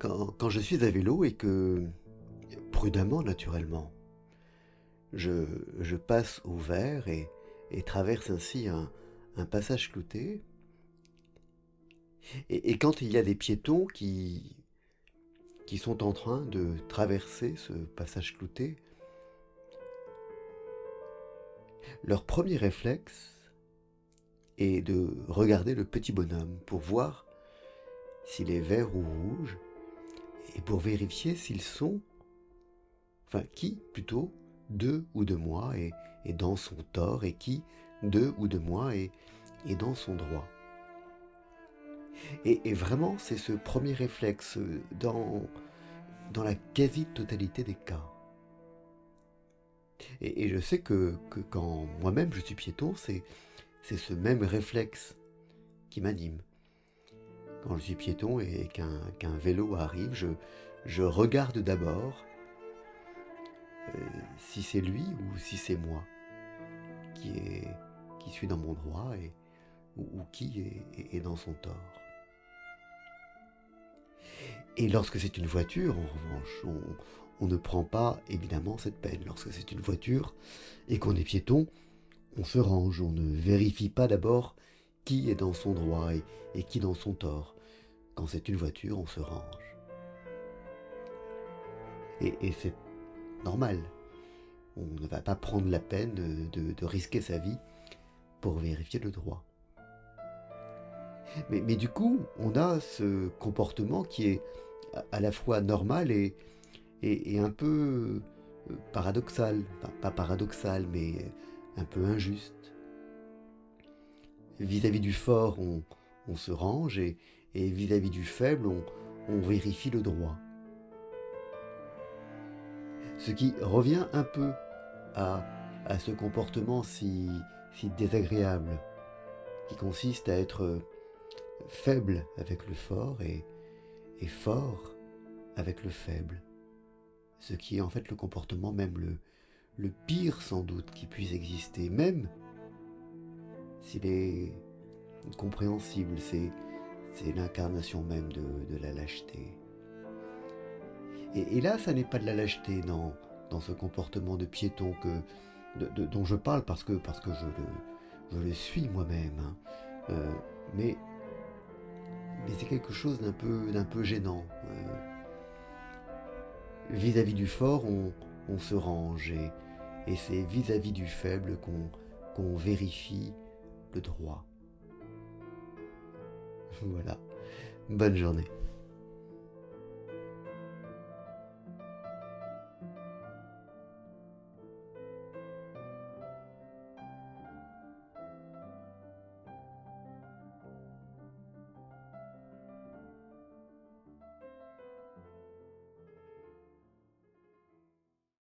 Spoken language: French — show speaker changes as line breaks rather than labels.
Quand, je suis à vélo et que, prudemment naturellement, je, passe au vert et, traverse ainsi un, passage clouté, et, quand il y a des piétons qui, sont en train de traverser ce passage clouté, leur premier réflexe est de regarder le petit bonhomme pour voir s'il est vert ou rouge et pour vérifier s'ils sont, enfin qui plutôt, de ou de moi est, dans son tort et qui, de ou de moi, est, dans son droit. Et, vraiment, c'est ce premier réflexe dans, dans la quasi-totalité des cas. Et, je sais que, quand moi-même je suis piéton, c'est ce même réflexe qui m'anime. Quand je suis piéton et qu'un, vélo arrive, je, regarde d'abord euh, si c'est lui ou si c'est moi qui, suis dans mon droit et, ou, qui est, dans son tort. Et lorsque c'est une voiture, en revanche, on, ne prend pas évidemment cette peine. Lorsque c'est une voiture et qu'on est piéton, on se range, on ne vérifie pas d'abord qui est dans son droit et, qui dans son tort. Quand c'est une voiture, on se range. Et, c'est normal. On ne va pas prendre la peine de, risquer sa vie pour vérifier le droit. Mais, du coup, on a ce comportement qui est à la fois normal et, et, un peu euh, paradoxal. pas paradoxal, mais un peu injuste. Vis-à-vis du fort, on, se range et vis-à-vis du faible, on vérifie le droit. Ce qui revient un peu à, ce comportement si, désagréable, qui consiste à être faible avec le fort et, fort avec le faible, ce qui est en fait le comportement même le, pire sans doute qui puisse exister, même s'il est compréhensible, c'est l'incarnation même de la lâcheté. Et, là, ça n'est pas de la lâcheté dans, dans ce comportement de piéton que, dont je parle parce que, je, le, suis moi-même. Hein. Euh, mais c'est quelque chose d'un peu, gênant. Euh. vis-à-vis du fort, on, se range et, c'est vis-à-vis du faible qu'on vérifie le droit. Voilà. Bonne journée.